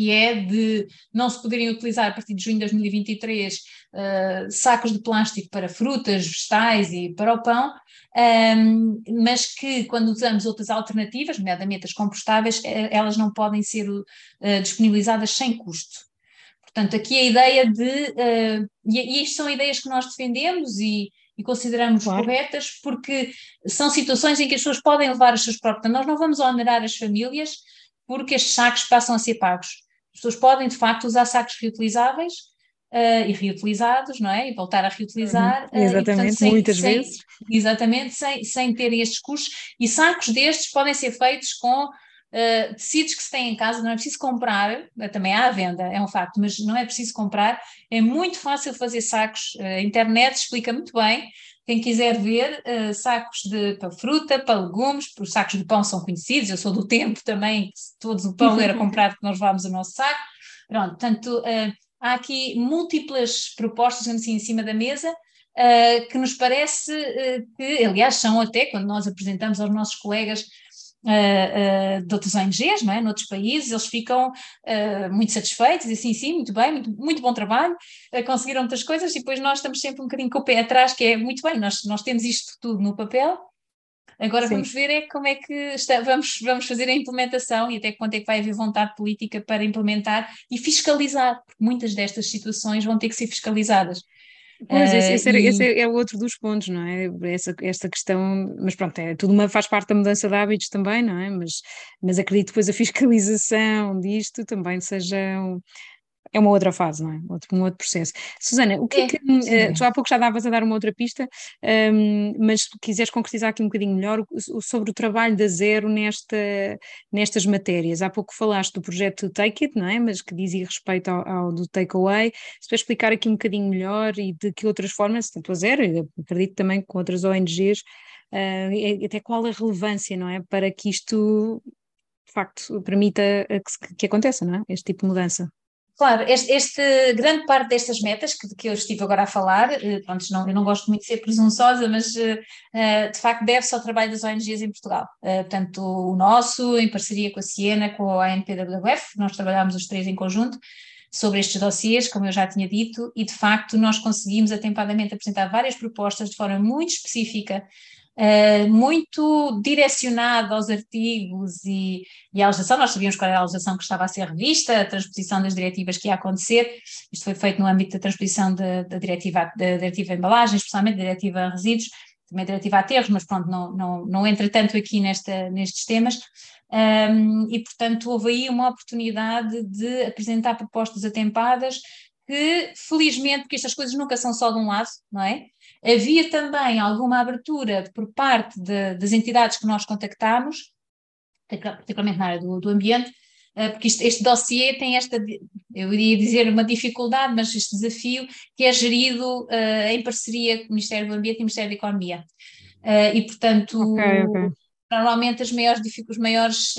que é de não se poderem utilizar a partir de junho de 2023 uh, sacos de plástico para frutas, vegetais e para o pão, um, ehm, mas que quando usamos outras alternativas, nomeadamente as compostáveis, eh, elas não podem ser uh, disponibilizadas sem custo. Portanto, aqui a ideia de, uh, e, e isto são ideias que nós defendemos e, e consideramos claro. corretas, porque são situações em que as pessoas podem levar as suas próprias. Nós não vamos onerar as famílias porque estes sacos passam a ser pagos. As pessoas podem, de facto, usar sacos reutilizáveis uh, e reutilizados, não é? E voltar a reutilizar. Uhum. Exatamente, uh, e, portanto, sem, muitas sem, vezes. Exatamente, sem, sem terem estes custos. E sacos destes podem ser feitos com Uh, tecidos que se tem em casa, não é preciso comprar, também há à venda, é um facto, mas não é preciso comprar, é muito fácil fazer sacos, a internet explica muito bem, quem quiser ver, uh, sacos de, para fruta, para legumes, os sacos de pão são conhecidos, eu sou do tempo também, que todos o pão era comprado que nós levávamos o nosso saco. Pronto, portanto, uh, há aqui múltiplas propostas, assim, em cima da mesa, uh, que nos parece que, aliás, são até, quando nós apresentamos aos nossos colegas Uh, de outras ONGs, não é? noutros países, eles ficam uh, muito satisfeitos e assim, sim, muito bem, muito, muito bom trabalho, conseguiram muitas coisas e depois nós estamos sempre um bocadinho com o pé atrás, que é muito bem, nós, nós temos isto tudo no papel, agora sim. vamos ver é como é que está, vamos, vamos fazer a implementação e até quanto é que vai haver vontade política para implementar e fiscalizar, porque muitas destas situações vão ter que ser fiscalizadas. Pois, esse, esse, era, e... esse, é outro dos pontos, não é? Essa, esta questão, mas pronto, é, tudo uma, faz parte da mudança de hábitos também, não é? Mas, mas acredito que depois a fiscalização disto também seja é uma outra fase, não é? Outro, um outro processo. Susana, o que é, é que. Uh, tu há pouco já davas a dar uma outra pista, um, mas se quiseres concretizar aqui um bocadinho melhor o, sobre o trabalho da Zero nesta, nestas matérias. Há pouco falaste do projeto Take It, não é? Mas que dizia respeito ao, ao do Takeaway. Se puderes explicar aqui um bocadinho melhor e de que outras formas, tanto a Zero, e acredito também com outras ONGs, uh, até qual a relevância, não é? Para que isto de facto permita que, que aconteça, não é? Este tipo de mudança. Claro, este, este, grande parte destas metas que, que eu estive agora a falar, eh, pronto, não, eu não gosto muito de ser presunçosa, mas uh, de facto deve-se ao trabalho das ONGs em Portugal. Portanto, o nosso, em parceria com a Siena, com a ANPWF, nós trabalhámos os três em conjunto sobre estes dossiês, como eu já tinha dito, e de facto nós conseguimos atempadamente apresentar várias propostas de forma muito específica uh, muito direcionado aos artigos e, e à legislação. Nós sabíamos qual era a legislação que estava a ser revista, a transposição das diretivas que ia acontecer. Isto foi feito no âmbito da transposição da, da diretiva, da diretiva embalagens, especialmente da diretiva resíduos, também a diretiva aterros, mas pronto, não, não, não entra tanto aqui nesta, nestes temas. Um, e, portanto, houve aí uma oportunidade de apresentar propostas atempadas que, felizmente, porque estas coisas nunca são só de um lado, não é? Havia também alguma abertura por parte de, das entidades que nós contactámos, particularmente na área do, do ambiente, eh, porque isto, este dossiê tem esta, eu iria dizer uma dificuldade, mas este desafio que é gerido uh, em parceria com o Ministério do Ambiente e o Ministério da Economia. Uh, e, portanto, okay, okay. normalmente as maiores, os maiores,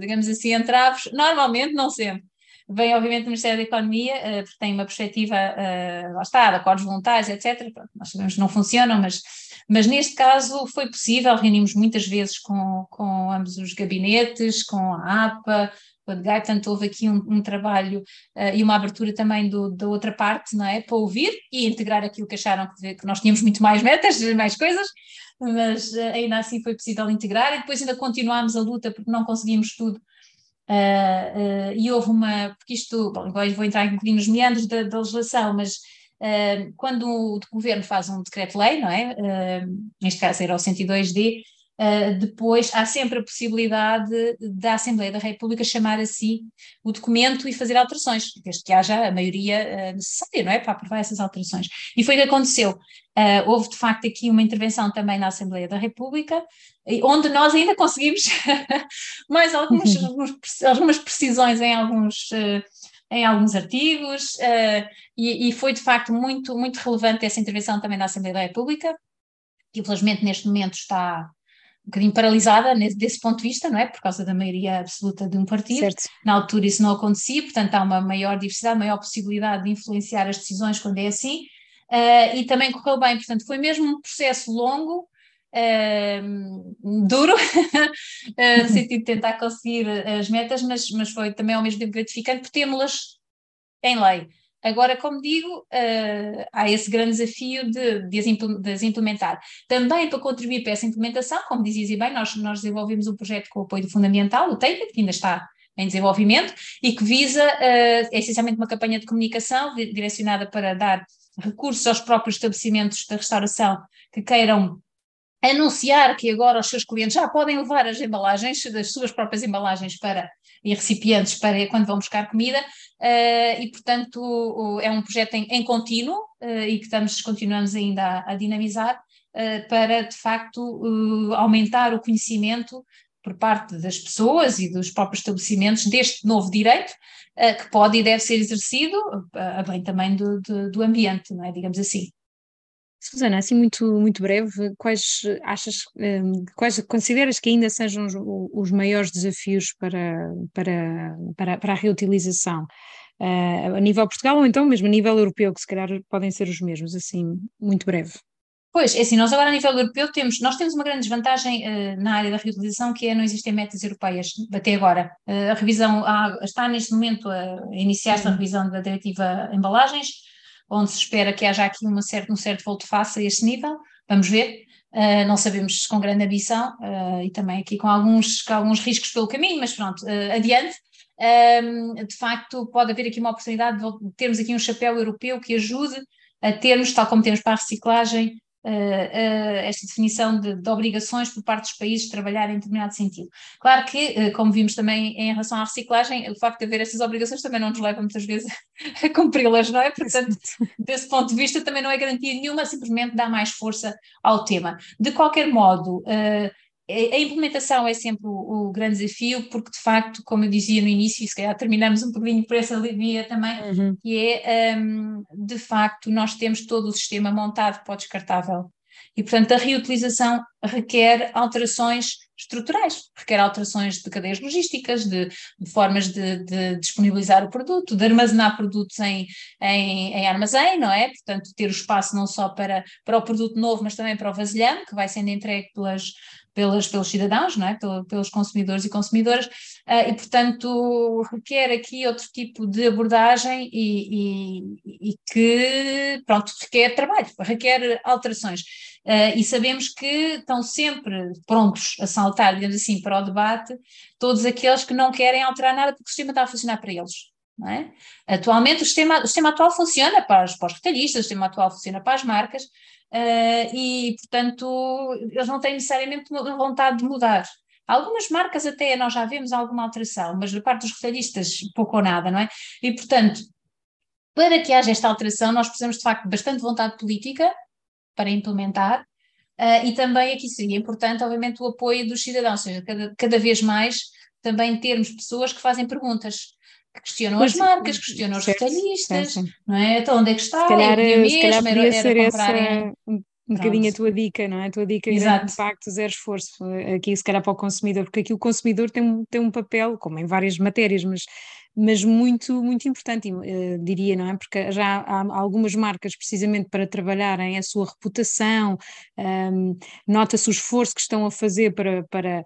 digamos assim, entraves, normalmente, não sempre, vem obviamente do Ministério da Economia, uh, porque tem uma perspectiva, uh, lá está, de acordos voluntários, etc. Nós sabemos que não funcionam, mas, mas neste caso foi possível, reunimos muitas vezes com, com ambos os gabinetes, com a APA, com a DGAI, portanto houve aqui um, um trabalho uh, e uma abertura também do, da outra parte, não é, para ouvir e integrar aquilo que acharam que, que nós tínhamos muito mais metas, mais coisas, mas ainda assim foi possível integrar e depois ainda continuámos a luta porque não conseguimos tudo Uh, uh, e houve uma, porque isto, bom, agora vou entrar um bocadinho nos meandros da, da legislação, mas uh, quando o governo faz um decreto-lei, não é? neste caso era o 102D, Uh, depois há sempre a possibilidade da Assembleia da República chamar a si o documento e fazer alterações, desde que haja a maioria necessária, não é, para aprovar essas alterações. E foi o que aconteceu. Houve de facto aqui uma intervenção também na Assembleia da República, onde nós ainda conseguimos mais algumas, algumas precisões em alguns em alguns artigos, uh, e, e, foi de facto muito, muito relevante essa intervenção também da Assembleia da República, que infelizmente neste momento está, um bocadinho paralisada nesse, desse ponto de vista, não é? Por causa da maioria absoluta de um partido. Certo. Na altura isso não acontecia, portanto há uma maior diversidade, maior possibilidade de influenciar as decisões quando é assim, uh, e também correu bem, portanto foi mesmo um processo longo, duro, uh, no sentido de tentar conseguir as metas, mas, mas foi também ao mesmo tempo gratificante por tê-las em lei. Agora, como digo, uh, há esse grande desafio de, de, as implementar. Também para contribuir para essa implementação, como dizias e bem, nós, nós desenvolvemos um projeto com o apoio do Fundamental, o TAPET, que ainda está em desenvolvimento e que visa uh, é essencialmente uma campanha de comunicação direcionada para dar recursos aos próprios estabelecimentos da restauração que queiram anunciar que agora os seus clientes já podem levar as embalagens, das suas próprias embalagens para e recipientes para quando vão buscar comida, uh, e portanto o, é um projeto em, em contínuo uh, e que estamos, continuamos ainda a, a dinamizar uh, para de facto aumentar o conhecimento por parte das pessoas e dos próprios estabelecimentos deste novo direito que pode e deve ser exercido a bem também do, do, do ambiente, não é? digamos assim. Susana, assim muito, muito breve, quais achas, um, quais consideras que ainda sejam os, os maiores desafios para, para, para, para a reutilização? Uh, a nível Portugal ou então mesmo a nível europeu, que se calhar podem ser os mesmos, assim, muito breve. Pois, é assim, nós agora a nível europeu temos, nós temos uma grande desvantagem uh, na área da reutilização, que é não existem metas europeias até agora. Uh, a revisão, há, está neste momento a iniciar-se a uhum. revisão da diretiva embalagens, onde se espera que haja aqui uma certa, um certo volte-face a este nível, vamos ver. Uh, não sabemos com grande ambição uh, e também aqui com alguns, com alguns riscos pelo caminho, mas pronto, uh, adiante. Um, de facto, pode haver aqui uma oportunidade de termos aqui um chapéu europeu que ajude a termos, tal como temos para a reciclagem, esta definição de, de, obrigações por parte dos países de trabalhar em determinado sentido. Claro que, uh, como vimos também em relação à reciclagem, o facto de haver essas obrigações também não nos leva muitas vezes a cumpri-las, não é? Portanto, desse ponto de vista também não é garantia nenhuma, simplesmente dá mais força ao tema. De qualquer modo, a implementação é sempre o, o, grande desafio, porque de facto, como eu dizia no início, e se calhar terminamos um bocadinho por essa via também, uhum. que é um, de facto nós temos todo o sistema montado para o descartável. E portanto a reutilização requer alterações estruturais, requer alterações de cadeias logísticas, de, de formas de, de, disponibilizar o produto, de armazenar produtos em, em, em, armazém, não é? Portanto, ter o espaço não só para, para o produto novo, mas também para o vasilhame, que vai sendo entregue pelas, pelas, pelos cidadãos, não é? pelos consumidores e consumidoras, uh, e portanto requer aqui outro tipo de abordagem e, e, e que, pronto, requer trabalho, requer alterações. Uh, e sabemos que estão sempre prontos a saltar, digamos assim, para o debate todos aqueles que não querem alterar nada porque o sistema está a funcionar para eles. É? Atualmente o sistema, o sistema atual funciona para os, para os retalhistas, o sistema atual funciona para as marcas, uh, e, portanto, eles não têm necessariamente vontade de mudar. Algumas marcas até nós já vemos alguma alteração, mas da parte dos retalhistas pouco ou nada, não é? E, portanto, para que haja esta alteração, nós precisamos de facto de bastante vontade política para implementar, uh, e também aqui seria importante, obviamente, o apoio dos cidadãos, ou seja, cada, cada vez mais também termos pessoas que fazem perguntas que questionam as marcas, questionam os retalhistas, não é? Então onde é que está? Se calhar, é se calhar podia era, ser essa um, um bocadinho a tua dica, não é? A tua dica Exato. de impacto, zero esforço, aqui se calhar para o consumidor, porque aqui o consumidor tem um, tem um papel, como em várias matérias, mas mas muito, muito importante, uh, diria, não é? Porque já há algumas marcas, precisamente para trabalharem a sua reputação, um, nota-se o esforço que estão a fazer para, para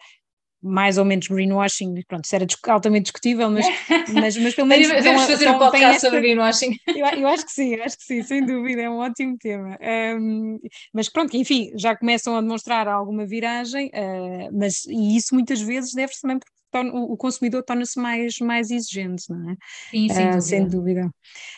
mais ou menos greenwashing, pronto, isso era altamente discutível, mas, mas, mas pelo menos. Devemos fazer um podcast esta... sobre greenwashing. Eu, eu, acho que sim, acho que sim, sem dúvida, é um ótimo tema. Um, mas pronto, enfim, já começam a demonstrar alguma viragem, uh, mas e isso muitas vezes deve-se também porque o consumidor torna-se mais, mais exigente, não é? Sim, sem, uh, dúvida. sem dúvida.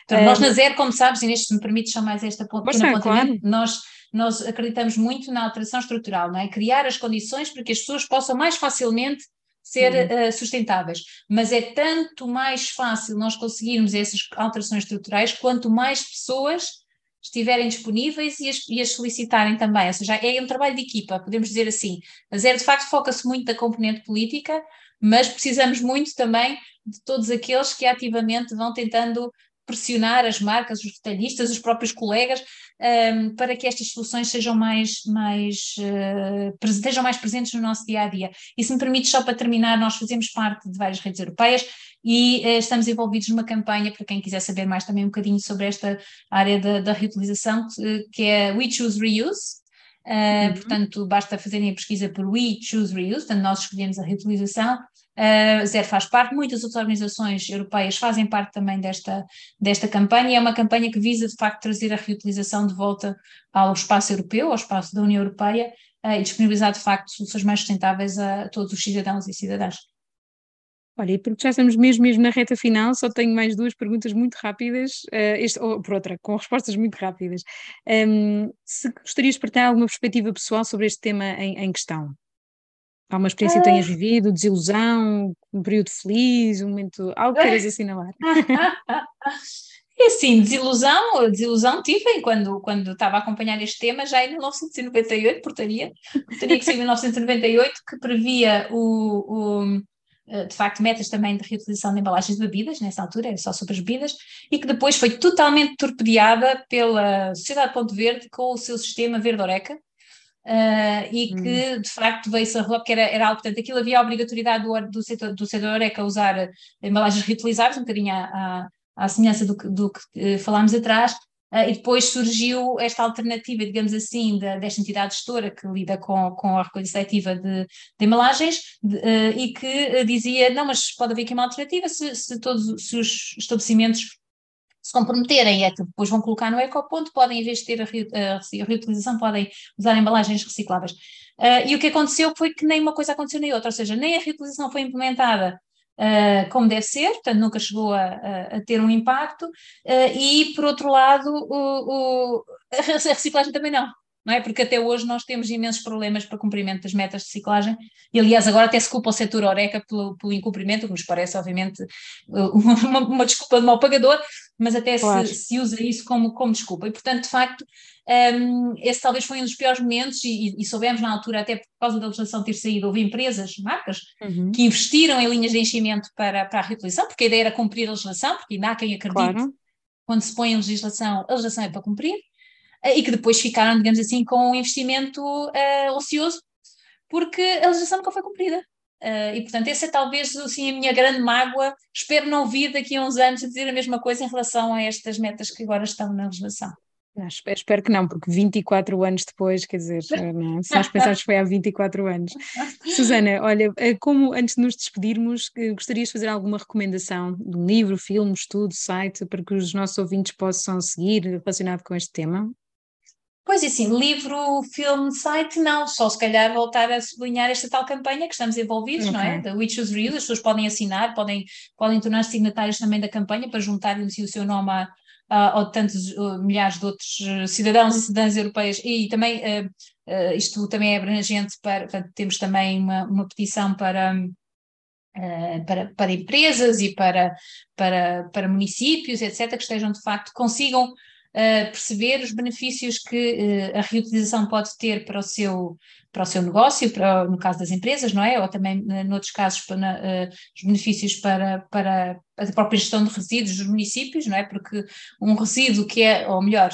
Então, nós na Zero, como sabes, Inês, se me permites só mais esta ponta, claro. nós nós acreditamos muito na alteração estrutural, não é? Criar as condições para que as pessoas possam mais facilmente ser uhum. uh, sustentáveis. Mas é tanto mais fácil nós conseguirmos essas alterações estruturais quanto mais pessoas estiverem disponíveis e as, e as solicitarem também. Ou seja, é um trabalho de equipa, podemos dizer assim. A Zero, de facto, foca-se muito na componente política, mas precisamos muito também de todos aqueles que ativamente vão tentando pressionar as marcas, os detalhistas, os próprios colegas, um, para que estas soluções sejam mais, mais, uh, estejam mais presentes no nosso dia a dia. E se me permite, só para terminar, nós fazemos parte de várias redes europeias e uh, estamos envolvidos numa campanha, para quem quiser saber mais também um bocadinho sobre esta área da, da reutilização, que é We Choose Reuse. Uh, uhum. Portanto, basta fazerem a pesquisa por We Choose Reuse, portanto, nós escolhemos a reutilização a ZER faz parte, muitas outras organizações europeias fazem parte também desta, desta campanha, e é uma campanha que visa de facto trazer a reutilização de volta ao espaço europeu, ao espaço da União Europeia, uh, e disponibilizar de facto soluções mais sustentáveis a todos os cidadãos e cidadãs. Olha, e porque já estamos mesmo, mesmo na reta final, só tenho mais duas perguntas muito rápidas, uh, este, ou por outra, com respostas muito rápidas. Um, se gostarias de partilhar alguma perspectiva pessoal sobre este tema em, em questão? Há uma experiência que tenhas ah. vivido, desilusão, um período feliz, um momento, algo que queiras assinalar. É assim, desilusão, desilusão tive quando, quando estava a acompanhar este tema, já em 1998, portaria, portaria que saiu em 1998, que previa o, o, de facto, metas também de reutilização de embalagens de bebidas, nessa altura era só sobre as bebidas, e que depois foi totalmente torpedeada pela Sociedade Ponto Verde com o seu sistema Verde Oreca, Uh, e hum. que de facto veio-se a porque era, era algo, portanto, aquilo havia a obrigatoriedade do, do, setor, do setor ECA usar embalagens reutilizáveis, um bocadinho à, à, à semelhança do que, do que uh, falámos atrás, e depois surgiu esta alternativa, digamos assim, da, desta entidade gestora que lida com, com a recolha seletiva de, de embalagens de, e que dizia, não, mas pode haver aqui uma alternativa se, se todos se os estabelecimentos se comprometerem é que depois vão colocar no ecoponto, podem, em vez de ter a, a, reutilização, podem usar embalagens recicláveis. Uh, e o que aconteceu foi que nem uma coisa aconteceu nem outra, ou seja, nem a reutilização foi implementada Uh, como deve ser, portanto nunca chegou a, a, a ter um impacto, uh, e por outro lado o, o, a reciclagem também não não é? Porque até hoje nós temos imensos problemas para cumprimento das metas de ciclagem e, aliás, agora até se culpa o setor Oreca pelo, pelo incumprimento, que nos parece, obviamente, uma, uma desculpa de mau pagador, mas até claro. se, se, usa isso como, como desculpa. E, portanto, de facto, um, esse talvez foi um dos piores momentos e, e, soubemos na altura, até por causa da legislação ter saído, houve empresas, marcas, uhum. que investiram em linhas de enchimento para, para a reutilização, porque a ideia era cumprir a legislação, porque ainda há quem acredite claro. quando se põe a legislação, a legislação é para cumprir, eh, e que depois ficaram, digamos assim, com um investimento uh, ocioso, porque a legislação nunca foi cumprida. Uh, e, portanto, essa é talvez assim, a minha grande mágoa. Espero não vir daqui a uns anos a dizer a mesma coisa em relação a estas metas que agora estão na legislação. Não, espero, que não, porque 24 anos depois, quer dizer, não, se nós pensarmos que foi há 24 anos. Susana, olha, eh, como antes de nos despedirmos, eh, gostarias de fazer alguma recomendação de um livro, filme, estudo, site, para que os nossos ouvintes possam seguir relacionado com este tema? Pois é, assim, livro, filme, site, não, só se calhar voltar a sublinhar esta tal campanha que estamos envolvidos, okay. não é? Da We Choose Real, as pessoas podem assinar, podem, podem tornar-se signatários também da campanha para juntarem o seu nome a, uh, ou de tantos uh, milhares de outros uh, cidadãos e cidadãs europeias, e também isto também é abrangente para, portanto, temos também uma, uma petição para, para, para empresas e para, para, para municípios, etc., que estejam de facto, consigam uh, perceber os benefícios que uh, a reutilização pode ter para o seu, para o seu negócio, para, no caso das empresas, não é? Ou também, uh, noutros casos, para, os benefícios para, para a própria gestão de resíduos dos municípios, não é? Porque um resíduo que é, ou melhor,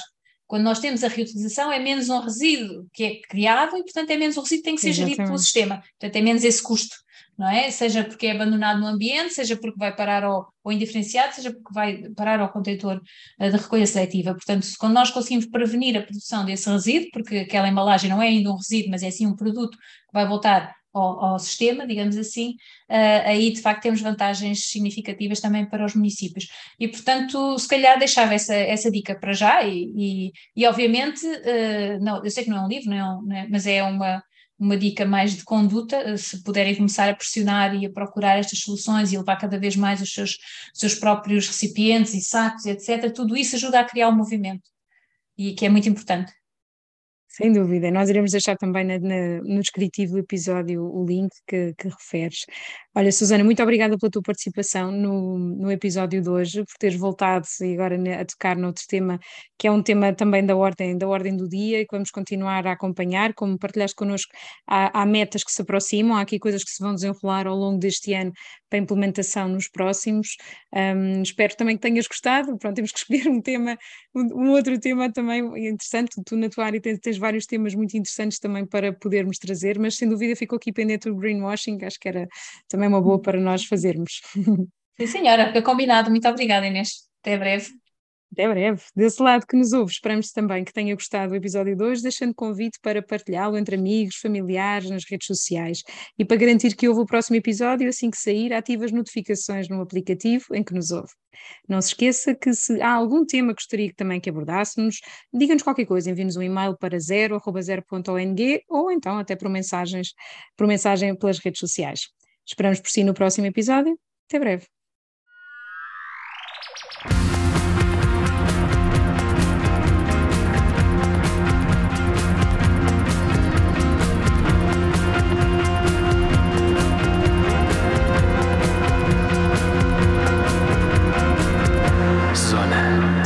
quando nós temos a reutilização, é menos um resíduo que é criado e, portanto, é menos um resíduo que tem que ser Exatamente. gerido pelo sistema. Portanto, é menos esse custo não é? Seja porque é abandonado no ambiente, seja porque vai parar ao, ao indiferenciado, seja porque vai parar ao contentor uh, de recolha seletiva. Portanto, quando nós conseguimos prevenir a produção desse resíduo, porque aquela embalagem não é ainda um resíduo, mas é sim um produto que vai voltar ao, ao sistema, digamos assim, uh, aí de facto temos vantagens significativas também para os municípios. E, portanto, se calhar deixava essa, essa dica para já, e, e, e obviamente, uh, não, eu sei que não é um livro, não é um, não é, mas é uma uma dica mais de conduta, eh, se puderem começar a pressionar e a procurar estas soluções e levar cada vez mais os seus, seus próprios recipientes e sacos, etc., tudo isso ajuda a criar o um movimento e que é muito importante. Sem dúvida, nós iremos deixar também na, na, no descritivo do episódio o link que, que, referes. Olha, Susana, muito obrigada pela tua participação no, no episódio de hoje, por teres voltado e agora a tocar noutro tema, que é um tema também da ordem, da ordem do dia e que vamos continuar a acompanhar, como partilhaste connosco, há, há metas que se aproximam, há aqui coisas que se vão desenrolar ao longo deste ano para implementação nos próximos. Um, espero também que tenhas gostado. Pronto, temos que escolher um tema, um, um outro tema também interessante. Tu, na tua área, tens, tens vários temas muito interessantes também para podermos trazer, mas sem dúvida ficou aqui pendente o greenwashing, acho que era também uma boa para nós fazermos. Sim, senhora, fica combinado. Muito obrigada, Inês. Até breve. Até breve. Desse lado que nos ouve, esperamos também que tenha gostado do episódio de hoje, deixando convite para partilhá-lo entre amigos, familiares, nas redes sociais. E para garantir que houve o próximo episódio, assim que sair, ative as notificações no aplicativo em que nos ouve. Não se esqueça que se há algum tema que gostaria também que abordássemos, diga-nos qualquer coisa, envie-nos um e-mail para zero.zero.ong ou então até por mensagens, por mensagem pelas redes sociais. Esperamos por si no próximo episódio. Até breve.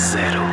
Zero.